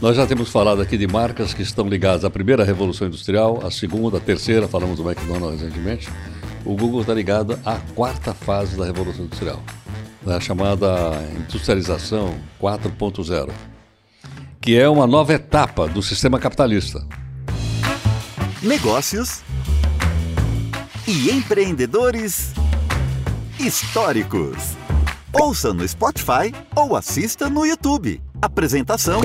Nós já temos falado aqui de marcas que estão ligadas à primeira revolução industrial, à segunda, à terceira, falamos do McDonald's recentemente. O Google está ligado à quarta fase da revolução industrial, a chamada industrialização 4.0, que é uma nova etapa do sistema capitalista. Negócios e empreendedores históricos. Ouça no Spotify ou assista no YouTube. Apresentação: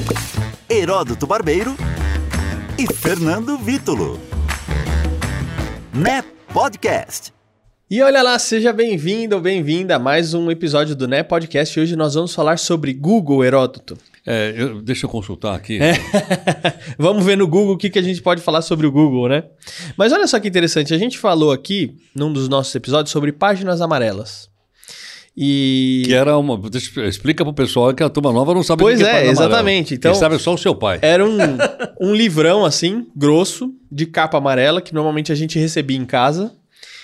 Heródoto Barbeiro e Fernando Vítulo. Né Podcast. E olha lá, seja bem-vindo ou bem-vinda a mais um episódio do Né Podcast. Hoje nós vamos falar sobre Google, Heródoto. É, eu, deixa eu consultar aqui. É. Vamos ver no Google o que, que a gente pode falar sobre o Google, né? Mas olha só que interessante, a gente falou aqui, num dos nossos episódios, sobre páginas amarelas. E... Que era uma. Explica pro pessoal que a turma nova não sabe Pois o que é é, página amarela. exatamente. Então- Quem sabe é só o seu pai. Era um, um livrão assim, grosso, de capa amarela, que normalmente a gente recebia em casa.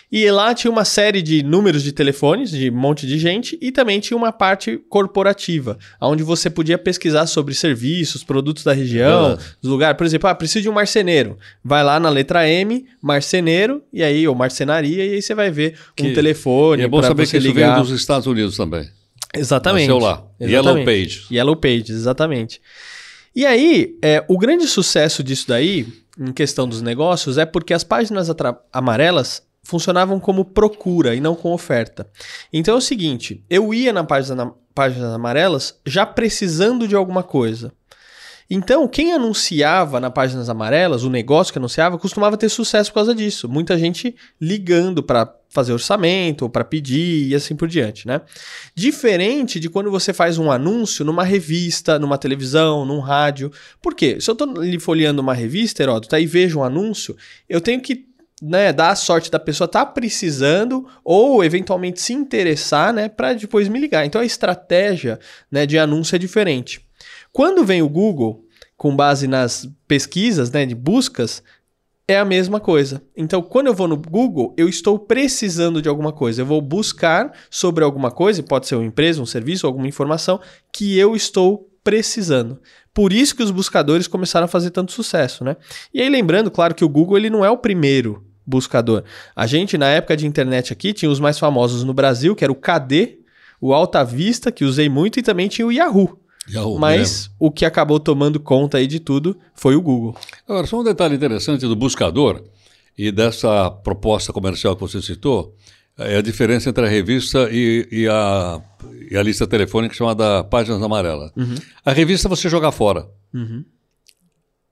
E lá tinha uma série de números de telefones de um monte de gente e também tinha uma parte corporativa, onde você podia pesquisar sobre serviços, produtos da região, dos lugares. Por exemplo, ah, preciso de um marceneiro. Vai lá na letra M, marceneiro, e aí, ou marcenaria, e aí você vai ver Que- um telefone E é bom saber que isso ligar. veio dos Estados Unidos também. Exatamente. Nasceu lá. Yellow Pages. Yellow Pages, exatamente. E aí, é, o grande sucesso disso daí, em questão dos negócios, é porque as páginas amarelas funcionavam como procura e não com oferta. Então é o seguinte, eu ia na página, páginas amarelas já precisando de alguma coisa. Então, quem anunciava na páginas amarelas, o negócio que anunciava, costumava ter sucesso por causa disso. Muita gente ligando para fazer orçamento, ou para pedir e assim por diante, né? Diferente de quando você faz um anúncio numa revista, numa televisão, num rádio. Por quê? Se eu estou ali folheando uma revista, Heródoto, aí vejo um anúncio, eu tenho que né, dar a sorte da pessoa estar precisando ou eventualmente se interessar, né, para depois me ligar. Então a estratégia, né, de anúncio é diferente. Quando vem o Google, com base nas pesquisas, né, de buscas, é a mesma coisa. Então, quando eu vou no Google, eu estou precisando de alguma coisa. Eu vou buscar sobre alguma coisa, pode ser uma empresa, um serviço, alguma informação que eu estou precisando. Por isso que os buscadores começaram a fazer tanto sucesso, né? E aí lembrando, claro, que o Google ele não é o primeiro buscador. A gente na época de internet aqui tinha os mais famosos no Brasil, que era o KD, o Alta Vista, que usei muito, e também tinha o Yahoo. Yahoo, Mas o que acabou tomando conta aí de tudo foi o Google. Agora, só um detalhe interessante do buscador e dessa proposta comercial que você citou, é a diferença entre a revista e, e a, e a lista telefônica chamada Páginas Amarelas. A revista você joga fora.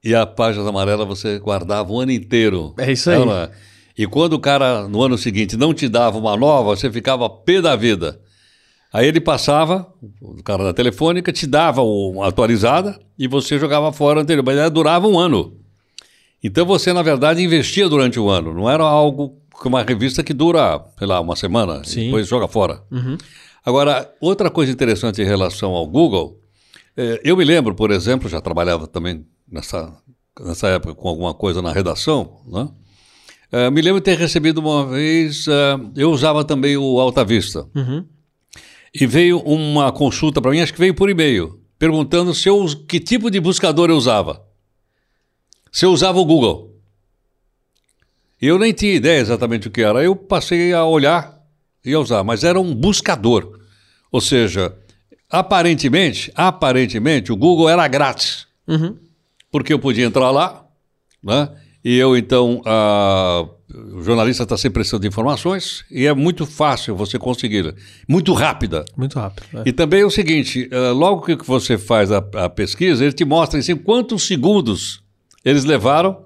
E a Páginas Amarelas você guardava o ano inteiro. É isso aí. não é? E quando o cara, no ano seguinte, não te dava uma nova, você ficava pé da vida. Aí ele passava, o cara da telefônica, te dava uma atualizada e você jogava fora anterior, mas ela durava um ano. Então você, na verdade, investia durante o ano. Não era algo como uma revista que dura, sei lá, uma semana, e Sim. depois joga fora. Agora, outra coisa interessante em relação ao Google, eh, eu me lembro, por exemplo, já trabalhava também nessa, nessa época com alguma coisa na redação, né? Eh, me lembro de ter recebido uma vez, eh, eu usava também o Alta Vista. E veio uma consulta para mim, acho que veio por e-mail, perguntando se eu, que tipo de buscador eu usava. Se eu usava o Google. E eu nem tinha ideia exatamente o que era. Eu passei a olhar e a usar, mas era um buscador. Ou seja, aparentemente, aparentemente, o Google era grátis. Porque eu podia entrar lá, né? E eu, então, ah, o jornalista está sempre prestando informações e é muito fácil você conseguir, muito rápida. Muito rápido. né? E também é o seguinte, eh, logo que você faz a, a pesquisa, ele te mostra assim, quantos segundos eles levaram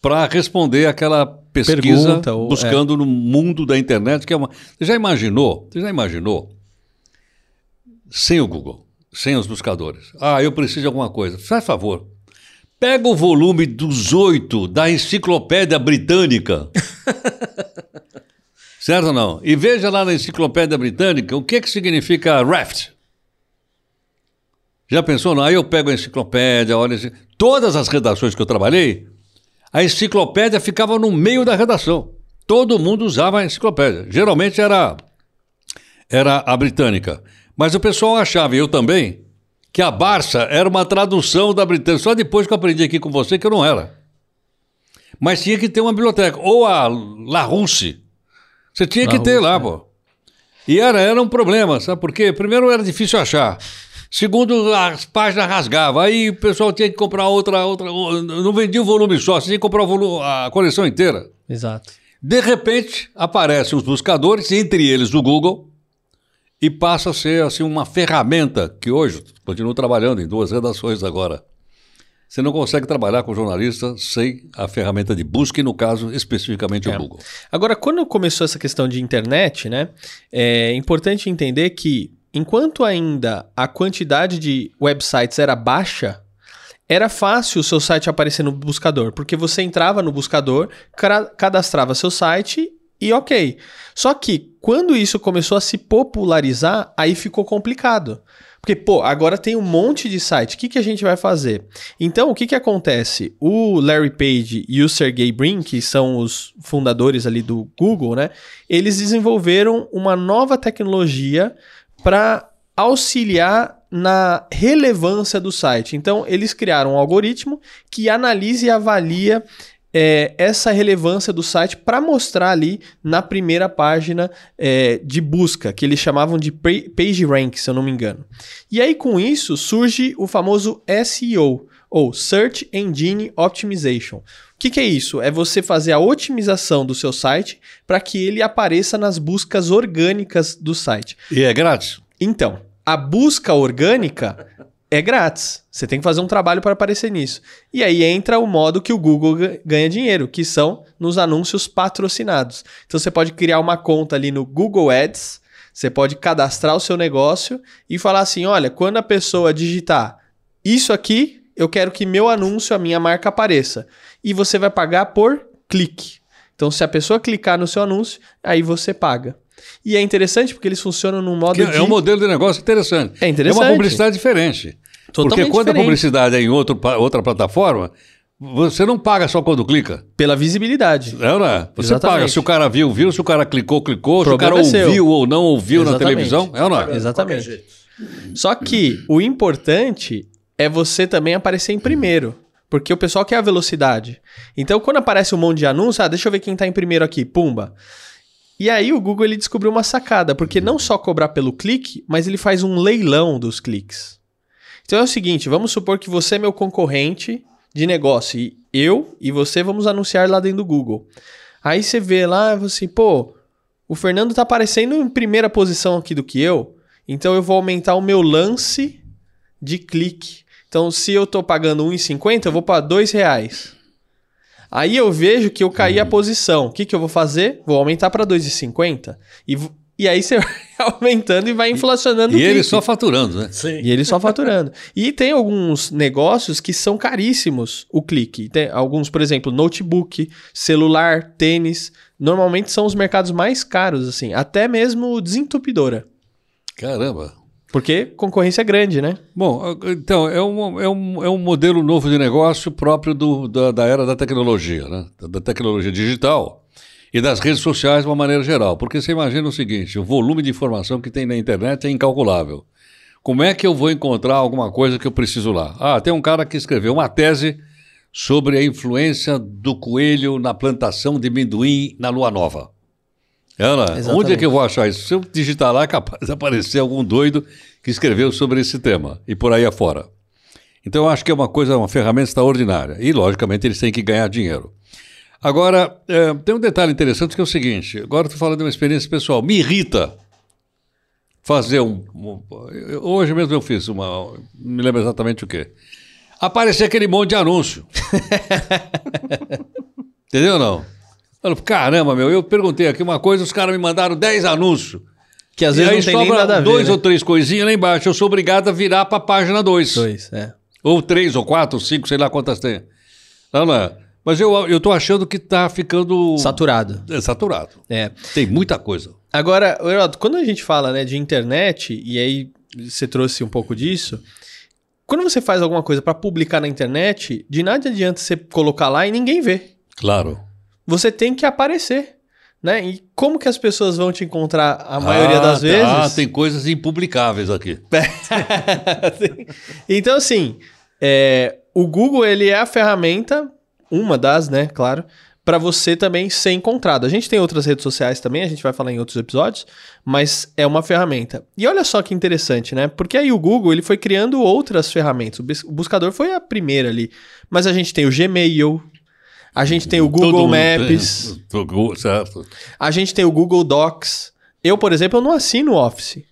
para responder aquela pesquisa Pergunta, ou- buscando no mundo da internet, que é uma... Você já imaginou? Você já imaginou? Sem o Google, sem os buscadores. Ah, eu preciso de alguma coisa. Faz favor. Pega o volume dos oito da Enciclopédia Britânica. certo ou não? E veja lá na Enciclopédia Britânica o que, que significa raft. Já pensou? Não? Aí eu pego a enciclopédia, olha. Todas as redações que eu trabalhei, a enciclopédia ficava no meio da redação. Todo mundo usava a enciclopédia. Geralmente era, era a britânica. Mas o pessoal achava, e eu também, que a Barça era uma tradução da britânica. Só depois que eu aprendi aqui com você que eu não era. Mas tinha que ter uma biblioteca. Ou a La Russe. Você tinha que ter lá, pô. E era, era um problema, sabe por quê? Primeiro era difícil achar. Segundo, as páginas rasgavam. Aí o pessoal tinha que comprar outra, outra. Não vendia o volume só, você tinha que comprar o volume, a coleção inteira. Exato. De repente, aparecem os buscadores, entre eles o Google, e passa a ser assim uma ferramenta que hoje continuo trabalhando em duas redações agora. Você não consegue trabalhar com jornalista sem a ferramenta de busca, e no caso, especificamente É. o Google. Agora, quando começou essa questão de internet, né, é importante entender que enquanto ainda a quantidade de websites era baixa, era fácil o seu site aparecer no buscador, porque você entrava no buscador, cadastrava seu site e ok. Só que quando isso começou a se popularizar, aí ficou complicado. Porque, pô, agora tem um monte de site. O que, que a gente vai fazer? Então, o que, que acontece? O Larry Page e o Sergey Brin, que são os fundadores ali do Google, né? Eles desenvolveram uma nova tecnologia para auxiliar na relevância do site. Então, eles criaram um algoritmo que analisa e avalia é, essa relevância do site para mostrar ali na primeira página é, de busca, que eles chamavam de pa- Page Rank, se eu não me engano. E aí, com isso, surge o famoso SEO, ou Search Engine Optimization. O que, que é isso? É você fazer a otimização do seu site para que ele apareça nas buscas orgânicas do site. E é grátis? Então, a busca orgânica é grátis. Você tem que fazer um trabalho para aparecer nisso. E aí entra o modo que o Google ga- ganha dinheiro, que são nos anúncios patrocinados. Então você pode criar uma conta ali no Google Ads, você pode cadastrar o seu negócio e falar assim: olha, quando a pessoa digitar isso aqui, eu quero que meu anúncio, a minha marca apareça. E você vai pagar por clique. Então, se a pessoa clicar no seu anúncio, aí você paga. E é interessante porque eles funcionam num modo Que de... É um modelo de negócio interessante. É interessante. É uma publicidade diferente. Totalmente Porque quando diferente. a publicidade é em outro, outra plataforma, você não paga só quando clica. Pela visibilidade. É, não é? Você Exatamente. paga. Se o cara viu, viu. Se o cara clicou, clicou. O Se o cara é ouviu ou não ouviu na Exatamente. televisão. É ou não é? Exatamente. Só que o importante é você também aparecer em primeiro. Porque o pessoal quer a velocidade. Então, quando aparece um monte de anúncio, ah, deixa eu ver quem tá em primeiro aqui, pumba. E aí o Google ele descobriu uma sacada, porque não só cobrar pelo clique, mas ele faz um leilão dos cliques. Então é o seguinte, vamos supor que você é meu concorrente de negócio e eu e você vamos anunciar lá dentro do Google. Aí você vê lá, você, pô, o Fernando tá aparecendo em primeira posição aqui do que eu, então eu vou aumentar o meu lance de clique. Então, se eu tô pagando 1,50, eu vou para R$ reais. Aí eu vejo que eu caí a posição. O que, que eu vou fazer? Vou aumentar para 2,50. E, e aí você vai aumentando e vai inflacionando o E ele só faturando, né? Sim. E ele só faturando. e tem alguns negócios que são caríssimos o clique. Tem alguns, por exemplo, notebook, celular, tênis. Normalmente são os mercados mais caros, assim. Até mesmo desentupidora. Caramba. Porque concorrência é grande, né? Bom, então, é um, é um, é um modelo novo de negócio próprio do, da, da era da tecnologia, né? Da tecnologia digital e das redes sociais de uma maneira geral. Porque você imagina o seguinte: o volume de informação que tem na internet é incalculável. Como é que eu vou encontrar alguma coisa que eu preciso lá? Ah, tem um cara que escreveu uma tese sobre a influência do coelho na plantação de amendoim na lua nova. Ana, Exatamente. onde é que eu vou achar isso? Se eu digitar lá, é capaz de aparecer algum doido que escreveu sobre esse tema e por aí afora. Então eu acho que é uma coisa, uma ferramenta extraordinária. E, logicamente, eles têm que ganhar dinheiro. Agora, é, tem um detalhe interessante que é o seguinte: agora estou falando de uma experiência pessoal. Me irrita fazer um. um- hoje mesmo eu fiz uma. não me lembro exatamente o quê. Aparecer aquele monte de anúncio. Entendeu ou não? Eu Caramba, meu, eu perguntei aqui uma coisa, os caras me mandaram 10 anúncios. Que às e vezes aí não tem nem sobra nada a ver. dois né? ou três coisinhas lá embaixo. Eu sou obrigado a virar para a página 2. Dois, é. Ou três, ou quatro, ou cinco, sei lá quantas tem. Não, não é. Mas eu, eu tô achando que tá ficando Saturado. É, saturado. É. Tem muita coisa. Agora, Heródoto, quando a gente fala né, de internet, e aí você trouxe um pouco disso, quando você faz alguma coisa para publicar na internet, de nada adianta você colocar lá e ninguém vê. Claro. Você tem que aparecer. né? E como que as pessoas vão te encontrar a maioria das tá. vezes? Ah, tem coisas impublicáveis aqui. então, assim, é, o Google ele é a ferramenta, uma das, né, claro, para você também ser encontrado. A gente tem outras redes sociais também, a gente vai falar em outros episódios, mas é uma ferramenta. E olha só que interessante, né? Porque aí o Google ele foi criando outras ferramentas. O buscador foi a primeira ali, mas a gente tem o Gmail, a gente tem o Google Todo Maps, tem, Google, certo. a gente tem o Google Docs. Eu, por exemplo, eu não assino o Office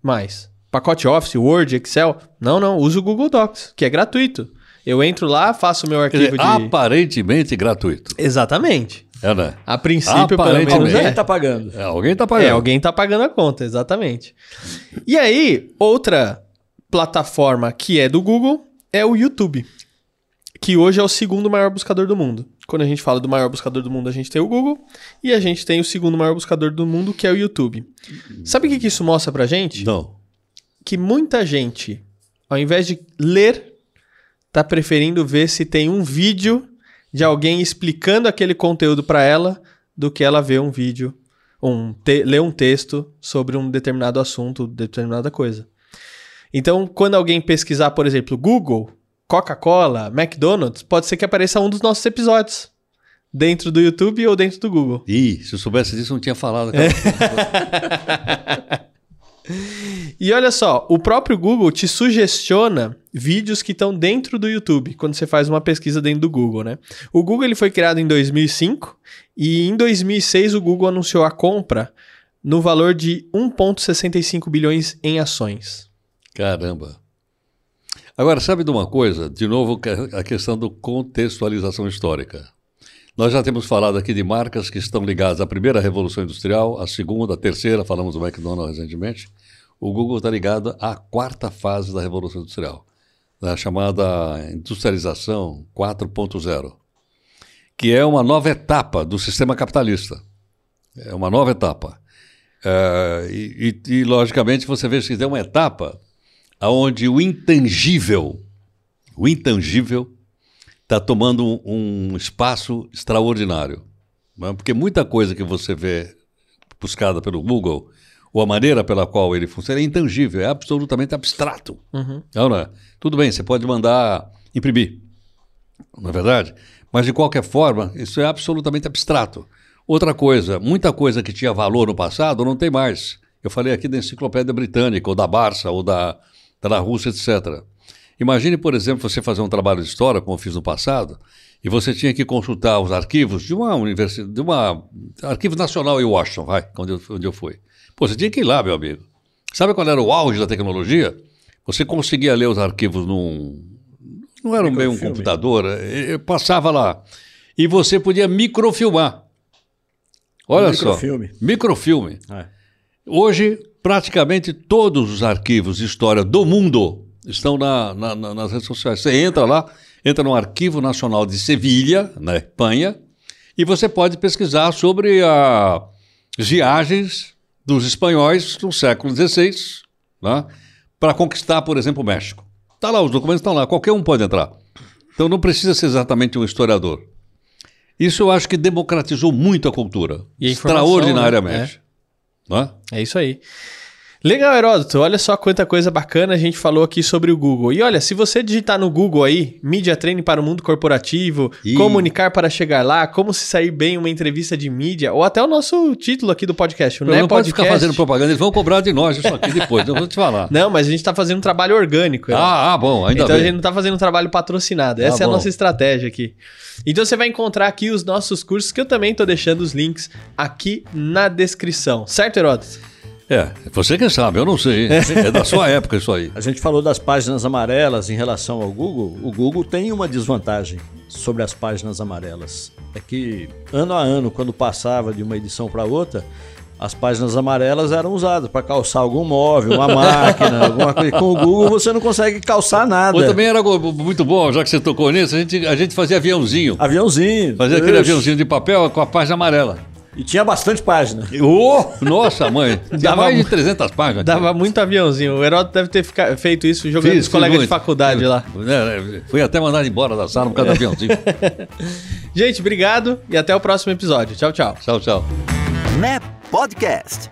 mais. Pacote Office, Word, Excel. Não, não, uso o Google Docs, que é gratuito. Eu entro lá, faço o meu arquivo dizer, de. aparentemente gratuito. Exatamente. É, né? A princípio, pelo Aparentemente. menos Alguém é. tá pagando. É, alguém tá pagando. É, alguém tá pagando a conta, exatamente. E aí, outra plataforma que é do Google é o YouTube, que hoje é o segundo maior buscador do mundo. Quando a gente fala do maior buscador do mundo, a gente tem o Google e a gente tem o segundo maior buscador do mundo, que é o YouTube. Sabe o que, que isso mostra pra gente? Não. Que muita gente, ao invés de ler, tá preferindo ver se tem um vídeo de alguém explicando aquele conteúdo pra ela do que ela ver um vídeo, um ler um texto sobre um determinado assunto, determinada coisa. Então, quando alguém pesquisar, por exemplo, Google, Coca-Cola, McDonald's, pode ser que apareça um dos nossos episódios dentro do YouTube ou dentro do Google. Ih, se eu soubesse disso, eu não tinha falado. É. E olha só, o próprio Google te sugestiona vídeos que estão dentro do YouTube, quando você faz uma pesquisa dentro do Google, né? O Google ele foi criado em 2005 e em 2006 o Google anunciou a compra no valor de 1,65 bilhões em ações. Caramba. Agora, sabe de uma coisa? De novo, a questão da contextualização histórica. Nós já temos falado aqui de marcas que estão ligadas à primeira revolução industrial, à segunda, à terceira, falamos do McDonald's recentemente. O Google está ligado à quarta fase da revolução industrial, da chamada industrialização 4.0, que é uma nova etapa do sistema capitalista. É uma nova etapa. É, e, e- e, logicamente, você vê que tem uma etapa onde o intangível, o intangível, está tomando um, um espaço extraordinário. não é? Porque muita coisa que você vê buscada pelo Google, ou a maneira pela qual ele funciona, é intangível, é absolutamente abstrato. Não, não é? Tudo bem, você pode mandar imprimir, não é verdade? Mas, de qualquer forma, isso é absolutamente abstrato. Outra coisa, muita coisa que tinha valor no passado não tem mais. Eu falei aqui da enciclopédia britânica, ou da Barça, ou da, da Rússia, etc. Imagine, por exemplo, você fazer um trabalho de história, como eu fiz no passado, e você tinha que consultar os arquivos de uma universidade, de uma arquivo nacional em Washington, vai, onde eu, onde eu fui. Pô, você tinha que ir lá, meu amigo. Sabe qual era o auge da tecnologia? Você conseguia ler os arquivos num. Não era bem um computador, eh, eh, passava lá. E você podia microfilmar. Olha Microfilme. só. Microfilme. É. Hoje, praticamente todos os arquivos de história do mundo estão na- na- na- nas redes sociais. Você entra lá, entra no Arquivo Nacional de Sevilha, na Espanha, e você pode pesquisar sobre as viagens dos espanhóis no século XVI né, para conquistar, por exemplo, o México. Está lá, os documentos estão lá, qualquer um pode entrar. Então não precisa ser exatamente um historiador. Isso eu acho que democratizou muito a cultura. E a informação, extraordinariamente. Né? É isso aí. Legal, Heródoto. Olha só quanta coisa bacana a gente falou aqui sobre o Google. E olha, se você digitar no Google aí, mídia training para o mundo corporativo, Ih. comunicar para chegar lá, como se sair bem em uma entrevista de mídia, ou até o nosso título aqui do podcast, o Não, Né não pode ficar fazendo propaganda, eles vão cobrar de nós isso aqui depois, eu vou te falar. Não, mas a gente tá fazendo um trabalho orgânico. Heródoto. Ah, ah, bom, ainda então a bem. gente não tá fazendo um trabalho patrocinado. Essa é a bom. nossa estratégia aqui. Então você vai encontrar aqui os nossos cursos, que eu também tô deixando os links aqui na descrição. Certo, Heródoto? É, você que sabe, eu não sei. É da sua época isso aí. A gente falou das páginas amarelas em relação ao Google. O Google tem uma desvantagem sobre as páginas amarelas. É que ano a ano, quando passava de uma edição para outra, as páginas amarelas eram usadas para calçar algum móvel, uma máquina, alguma coisa. Com o Google você não consegue calçar nada. Ou também era muito bom, já que você tocou nisso, a gente, a gente fazia aviãozinho. Aviãozinho. Fazia aquele Ixi. aviãozinho de papel com a página amarela. E tinha bastante página. Ô, nossa, mãe. Tinha Dava mais de mu- 300 páginas. Dava muito aviãozinho. O Heródoto deve ter fica- feito isso jogando Fiz, os fiz colegas de faculdade lá. É, é, Fui até mandado embora da sala por causa do aviãozinho. Gente, obrigado e até o próximo episódio. Tchau, tchau. Tchau, tchau. NEP Podcast.